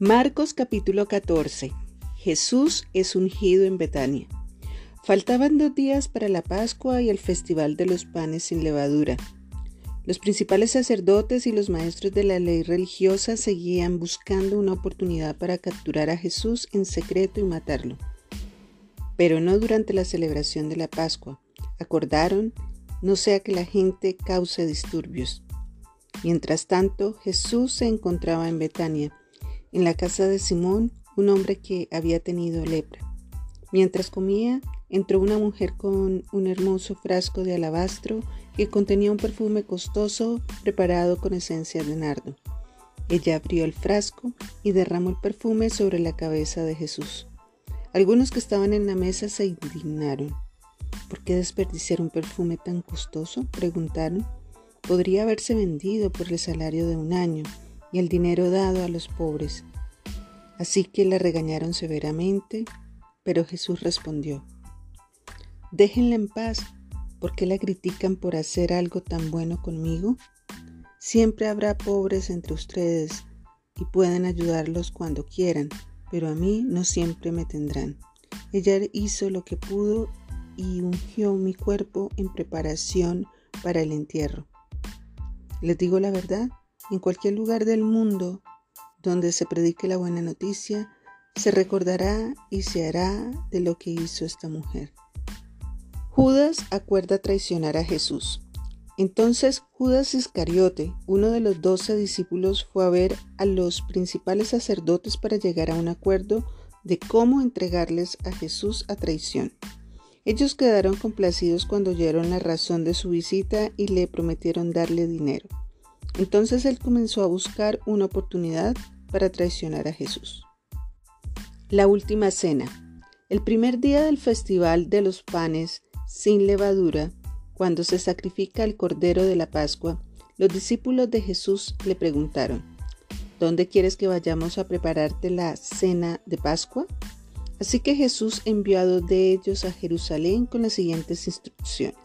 Marcos capítulo 14. Jesús es ungido en Betania. Faltaban dos días para la Pascua y el festival de los panes sin levadura. Los principales sacerdotes y los maestros de la ley religiosa seguían buscando una oportunidad para capturar a Jesús en secreto y matarlo. Pero no durante la celebración de la Pascua. Acordaron no sea que la gente cause disturbios. Mientras tanto, Jesús se encontraba en Betania, en la casa de Simón, un hombre que había tenido lepra. Mientras comía, entró una mujer con un hermoso frasco de alabastro que contenía un perfume costoso preparado con esencia de nardo. Ella abrió el frasco y derramó el perfume sobre la cabeza de Jesús. Algunos que estaban en la mesa se indignaron. ¿Por qué desperdiciar un perfume tan costoso? preguntaron. Podría haberse vendido por el salario de un año y el dinero dado a los pobres. Así que la regañaron severamente, pero Jesús respondió, Déjenla en paz, ¿por qué la critican por hacer algo tan bueno conmigo? Siempre habrá pobres entre ustedes y pueden ayudarlos cuando quieran, pero a mí no siempre me tendrán. Ella hizo lo que pudo y ungió mi cuerpo en preparación para el entierro. Les digo la verdad, en cualquier lugar del mundo donde se predique la buena noticia, se recordará y se hará de lo que hizo esta mujer. Judas acuerda traicionar a Jesús. Entonces Judas Iscariote, uno de los doce discípulos, fue a ver a los principales sacerdotes para llegar a un acuerdo de cómo entregarles a Jesús a traición. Ellos quedaron complacidos cuando oyeron la razón de su visita y le prometieron darle dinero. Entonces él comenzó a buscar una oportunidad para traicionar a Jesús. La última cena. El primer día del festival de los panes sin levadura, cuando se sacrifica el cordero de la Pascua, los discípulos de Jesús le preguntaron, ¿Dónde quieres que vayamos a prepararte la cena de Pascua? Así que Jesús envió a dos de ellos a Jerusalén con las siguientes instrucciones.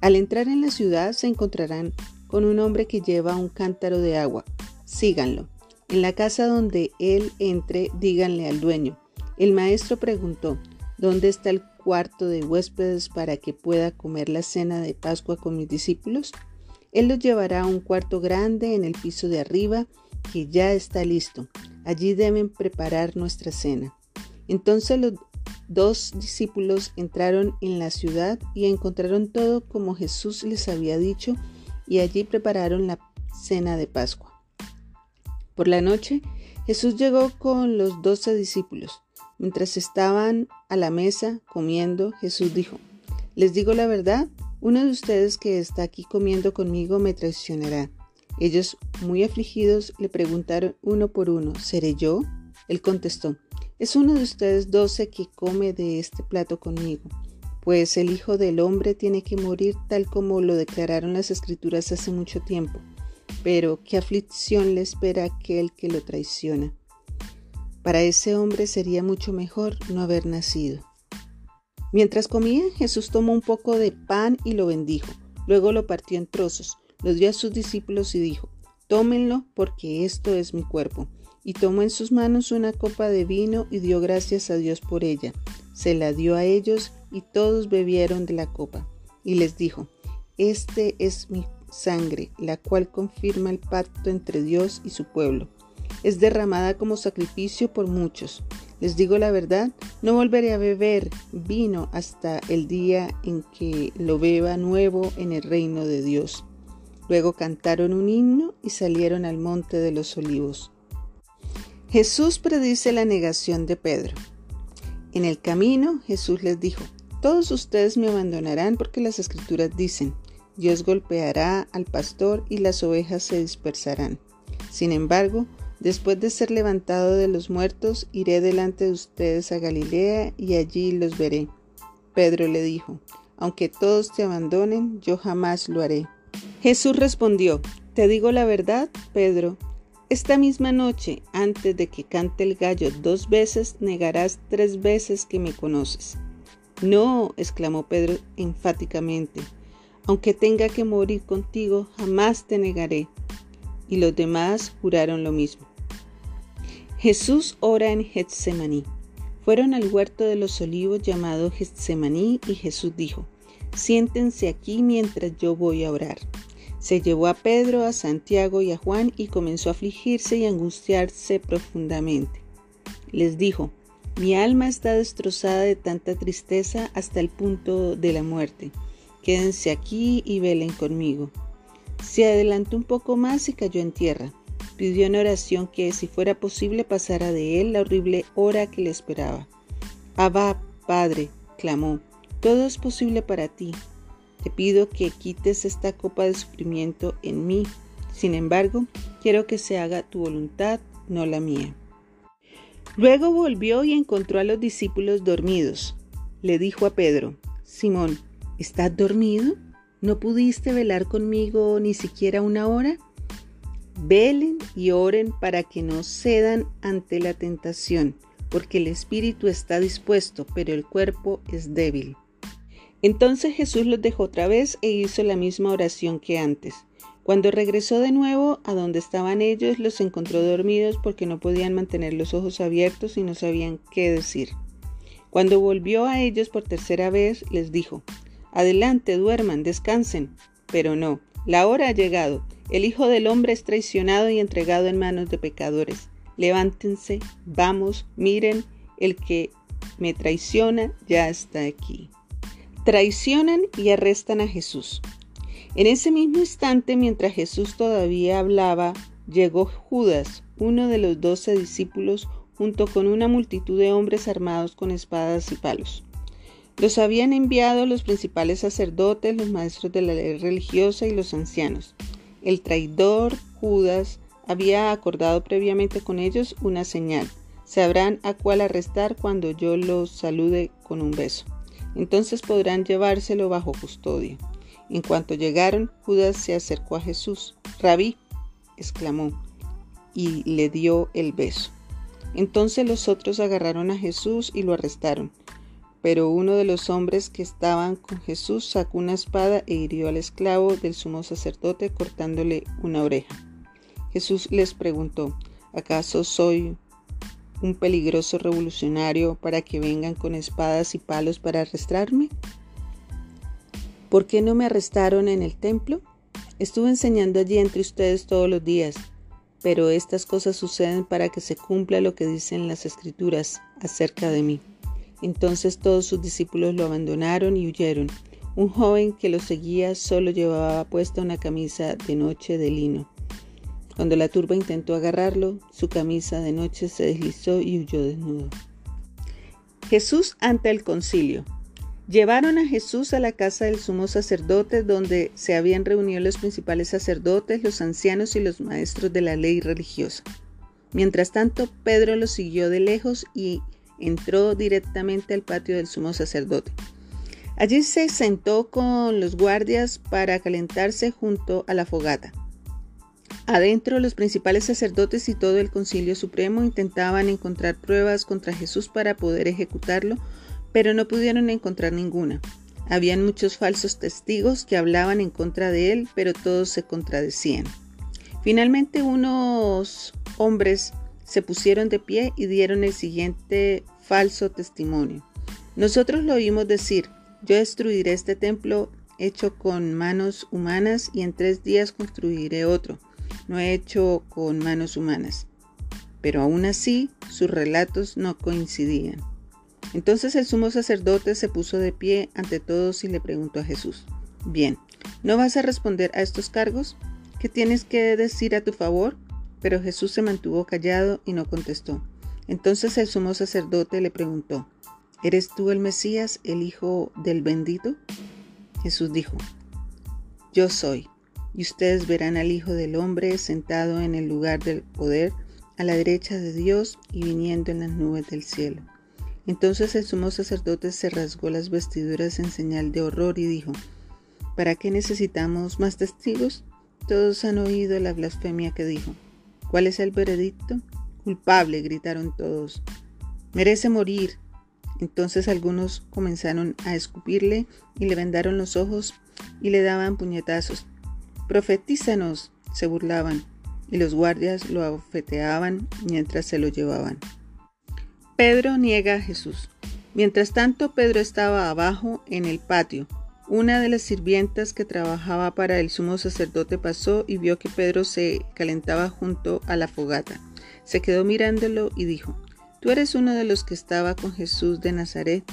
Al entrar en la ciudad se encontrarán con un hombre que lleva un cántaro de agua. Síganlo. En la casa donde él entre, díganle al dueño. El maestro preguntó, ¿dónde está el cuarto de huéspedes para que pueda comer la cena de Pascua con mis discípulos? Él los llevará a un cuarto grande en el piso de arriba que ya está listo. Allí deben preparar nuestra cena. Entonces los dos discípulos entraron en la ciudad y encontraron todo como Jesús les había dicho y allí prepararon la cena de Pascua. Por la noche Jesús llegó con los doce discípulos. Mientras estaban a la mesa comiendo, Jesús dijo, Les digo la verdad, uno de ustedes que está aquí comiendo conmigo me traicionará. Ellos, muy afligidos, le preguntaron uno por uno, ¿seré yo? Él contestó, es uno de ustedes doce que come de este plato conmigo, pues el Hijo del Hombre tiene que morir tal como lo declararon las Escrituras hace mucho tiempo. Pero qué aflicción le espera aquel que lo traiciona. Para ese hombre sería mucho mejor no haber nacido. Mientras comían, Jesús tomó un poco de pan y lo bendijo. Luego lo partió en trozos, lo dio a sus discípulos y dijo, Tómenlo porque esto es mi cuerpo y tomó en sus manos una copa de vino y dio gracias a Dios por ella. Se la dio a ellos y todos bebieron de la copa. Y les dijo, Este es mi sangre, la cual confirma el pacto entre Dios y su pueblo. Es derramada como sacrificio por muchos. Les digo la verdad, no volveré a beber vino hasta el día en que lo beba nuevo en el reino de Dios. Luego cantaron un himno y salieron al monte de los olivos. Jesús predice la negación de Pedro. En el camino Jesús les dijo, todos ustedes me abandonarán porque las escrituras dicen, Dios golpeará al pastor y las ovejas se dispersarán. Sin embargo, después de ser levantado de los muertos, iré delante de ustedes a Galilea y allí los veré. Pedro le dijo, aunque todos te abandonen, yo jamás lo haré. Jesús respondió, te digo la verdad, Pedro, esta misma noche, antes de que cante el gallo dos veces, negarás tres veces que me conoces. No, exclamó Pedro enfáticamente, aunque tenga que morir contigo, jamás te negaré. Y los demás juraron lo mismo. Jesús ora en Getsemaní. Fueron al huerto de los olivos llamado Getsemaní y Jesús dijo, siéntense aquí mientras yo voy a orar. Se llevó a Pedro, a Santiago y a Juan y comenzó a afligirse y angustiarse profundamente. Les dijo, mi alma está destrozada de tanta tristeza hasta el punto de la muerte. Quédense aquí y velen conmigo. Se adelantó un poco más y cayó en tierra pidió en oración que, si fuera posible, pasara de él la horrible hora que le esperaba. Abba, Padre, clamó, todo es posible para ti. Te pido que quites esta copa de sufrimiento en mí. Sin embargo, quiero que se haga tu voluntad, no la mía. Luego volvió y encontró a los discípulos dormidos. Le dijo a Pedro, Simón, ¿estás dormido? ¿No pudiste velar conmigo ni siquiera una hora? Velen y oren para que no cedan ante la tentación, porque el espíritu está dispuesto, pero el cuerpo es débil. Entonces Jesús los dejó otra vez e hizo la misma oración que antes. Cuando regresó de nuevo a donde estaban ellos, los encontró dormidos porque no podían mantener los ojos abiertos y no sabían qué decir. Cuando volvió a ellos por tercera vez, les dijo, Adelante, duerman, descansen. Pero no, la hora ha llegado el Hijo del Hombre es traicionado y entregado en manos de pecadores. Levántense, vamos, miren, el que me traiciona ya está aquí. Traicionan y arrestan a Jesús. En ese mismo instante, mientras Jesús todavía hablaba, llegó Judas, uno de los doce discípulos, junto con una multitud de hombres armados con espadas y palos. Los habían enviado los principales sacerdotes, los maestros de la ley religiosa y los ancianos. El traidor Judas había acordado previamente con ellos una señal. Sabrán a cuál arrestar cuando yo los salude con un beso. Entonces podrán llevárselo bajo custodia. En cuanto llegaron, Judas se acercó a Jesús. Rabí, exclamó, y le dio el beso. Entonces los otros agarraron a Jesús y lo arrestaron. Pero uno de los hombres que estaban con Jesús sacó una espada e hirió al esclavo del sumo sacerdote cortándole una oreja. Jesús les preguntó, ¿acaso soy un peligroso revolucionario para que vengan con espadas y palos para arrestarme? ¿Por qué no me arrestaron en el templo? Estuve enseñando allí entre ustedes todos los días, pero estas cosas suceden para que se cumpla lo que dicen las escrituras acerca de mí. Entonces todos sus discípulos lo abandonaron y huyeron. Un joven que lo seguía solo llevaba puesta una camisa de noche de lino. Cuando la turba intentó agarrarlo, su camisa de noche se deslizó y huyó desnudo. Jesús ante el concilio. Llevaron a Jesús a la casa del sumo sacerdote donde se habían reunido los principales sacerdotes, los ancianos y los maestros de la ley religiosa. Mientras tanto, Pedro lo siguió de lejos y entró directamente al patio del sumo sacerdote. Allí se sentó con los guardias para calentarse junto a la fogata. Adentro los principales sacerdotes y todo el concilio supremo intentaban encontrar pruebas contra Jesús para poder ejecutarlo, pero no pudieron encontrar ninguna. Habían muchos falsos testigos que hablaban en contra de él, pero todos se contradecían. Finalmente unos hombres se pusieron de pie y dieron el siguiente falso testimonio. Nosotros lo oímos decir, yo destruiré este templo hecho con manos humanas y en tres días construiré otro, no hecho con manos humanas. Pero aún así sus relatos no coincidían. Entonces el sumo sacerdote se puso de pie ante todos y le preguntó a Jesús, bien, ¿no vas a responder a estos cargos? ¿Qué tienes que decir a tu favor? Pero Jesús se mantuvo callado y no contestó. Entonces el sumo sacerdote le preguntó, ¿Eres tú el Mesías, el Hijo del bendito? Jesús dijo, Yo soy, y ustedes verán al Hijo del Hombre sentado en el lugar del poder, a la derecha de Dios y viniendo en las nubes del cielo. Entonces el sumo sacerdote se rasgó las vestiduras en señal de horror y dijo, ¿Para qué necesitamos más testigos? Todos han oído la blasfemia que dijo. ¿Cuál es el veredicto? Culpable, gritaron todos. Merece morir. Entonces algunos comenzaron a escupirle y le vendaron los ojos y le daban puñetazos. Profetízanos, se burlaban. y los guardias lo abofeteaban mientras se lo llevaban. Pedro niega a Jesús. Mientras tanto, Pedro estaba abajo en el patio. Una de las sirvientas que trabajaba para el sumo sacerdote pasó y vio que Pedro se calentaba junto a la fogata. Se quedó mirándolo y dijo, Tú eres uno de los que estaba con Jesús de Nazaret.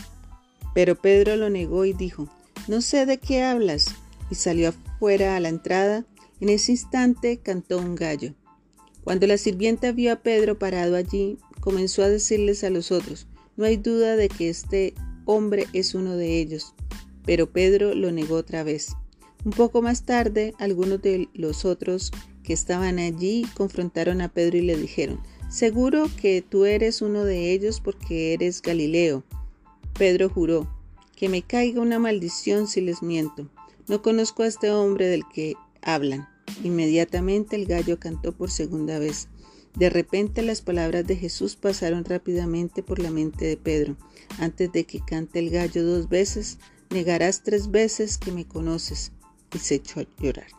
Pero Pedro lo negó y dijo, No sé de qué hablas. Y salió afuera a la entrada. En ese instante cantó un gallo. Cuando la sirvienta vio a Pedro parado allí, comenzó a decirles a los otros, No hay duda de que este hombre es uno de ellos. Pero Pedro lo negó otra vez. Un poco más tarde, algunos de los otros que estaban allí confrontaron a Pedro y le dijeron, Seguro que tú eres uno de ellos porque eres Galileo. Pedro juró, que me caiga una maldición si les miento. No conozco a este hombre del que hablan. Inmediatamente el gallo cantó por segunda vez. De repente las palabras de Jesús pasaron rápidamente por la mente de Pedro. Antes de que cante el gallo dos veces, negarás tres veces que me conoces. Y se echó a llorar.